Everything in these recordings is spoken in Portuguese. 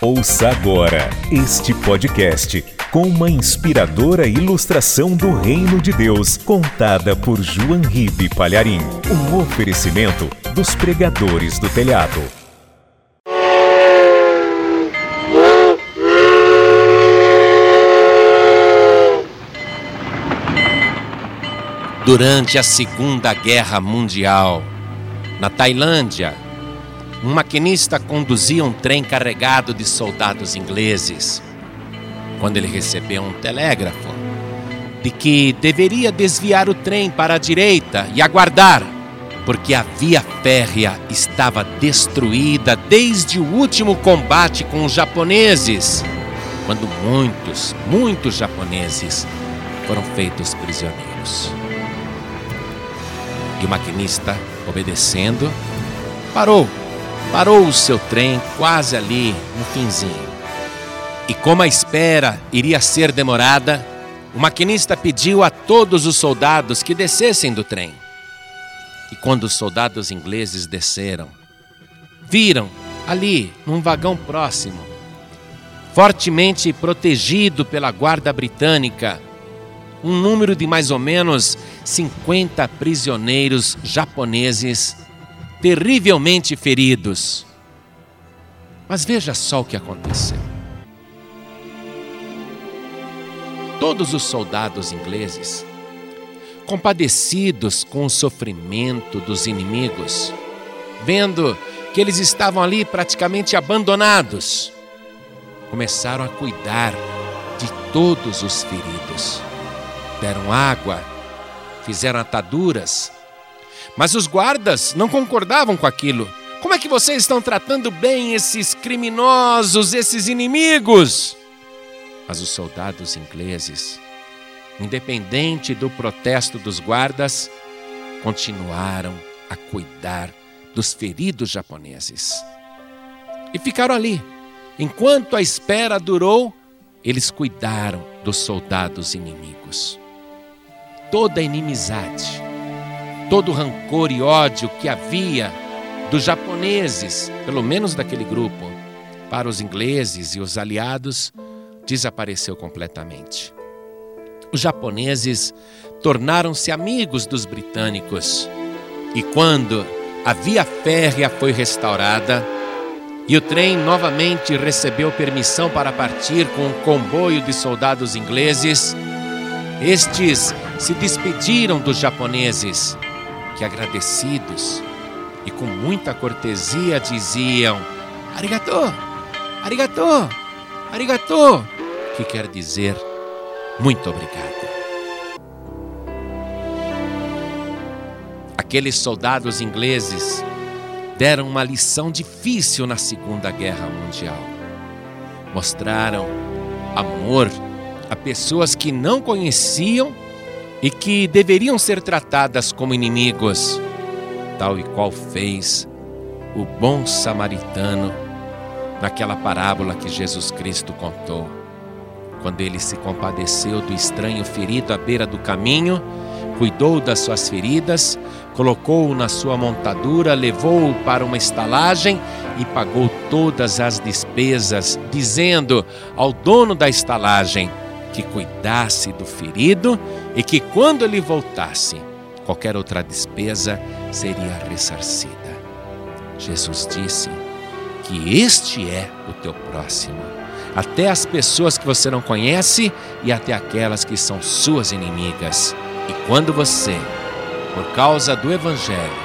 Ouça agora este podcast com uma inspiradora ilustração do Reino de Deus, contada por João Ribe Palharim. Um oferecimento dos pregadores do telhado. Durante a Segunda Guerra Mundial, na Tailândia, um maquinista conduzia um trem carregado de soldados ingleses. Quando ele recebeu um telégrafo de que deveria desviar o trem para a direita e aguardar, porque a via férrea estava destruída desde o último combate com os japoneses, quando muitos, muitos japoneses foram feitos prisioneiros. E o maquinista, obedecendo, parou. Parou o seu trem quase ali no finzinho. E como a espera iria ser demorada, o maquinista pediu a todos os soldados que descessem do trem. E quando os soldados ingleses desceram, viram ali, num vagão próximo, fortemente protegido pela guarda britânica, um número de mais ou menos 50 prisioneiros japoneses terrivelmente feridos. Mas veja só o que aconteceu. Todos os soldados ingleses, compadecidos com o sofrimento dos inimigos, vendo que eles estavam ali praticamente abandonados, começaram a cuidar de todos os feridos deram água, fizeram ataduras. Mas os guardas não concordavam com aquilo. Como é que vocês estão tratando bem esses criminosos, esses inimigos? Mas os soldados ingleses, independente do protesto dos guardas, continuaram a cuidar dos feridos japoneses. E ficaram ali. Enquanto a espera durou, eles cuidaram dos soldados inimigos toda inimizade, todo o rancor e ódio que havia dos japoneses, pelo menos daquele grupo, para os ingleses e os aliados, desapareceu completamente. Os japoneses tornaram-se amigos dos britânicos e quando a via férrea foi restaurada e o trem novamente recebeu permissão para partir com um comboio de soldados ingleses, estes se despediram dos japoneses, que agradecidos e com muita cortesia diziam: Arigato, arigato, arigato, que quer dizer muito obrigado. Aqueles soldados ingleses deram uma lição difícil na Segunda Guerra Mundial. Mostraram amor a pessoas que não conheciam e que deveriam ser tratadas como inimigos, tal e qual fez o bom samaritano naquela parábola que Jesus Cristo contou, quando ele se compadeceu do estranho ferido à beira do caminho, cuidou das suas feridas, colocou-o na sua montadura, levou-o para uma estalagem e pagou todas as despesas, dizendo ao dono da estalagem: que cuidasse do ferido e que quando ele voltasse, qualquer outra despesa seria ressarcida. Jesus disse que este é o teu próximo, até as pessoas que você não conhece e até aquelas que são suas inimigas. E quando você, por causa do Evangelho,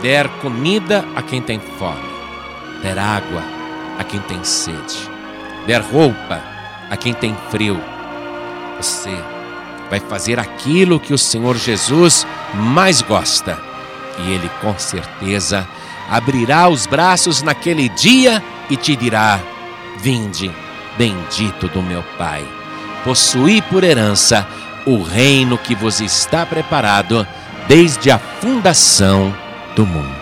der comida a quem tem fome, der água a quem tem sede, der roupa a quem tem frio, você vai fazer aquilo que o Senhor Jesus mais gosta. E Ele com certeza abrirá os braços naquele dia e te dirá: Vinde, bendito do meu Pai, possuí por herança o reino que vos está preparado desde a fundação do mundo.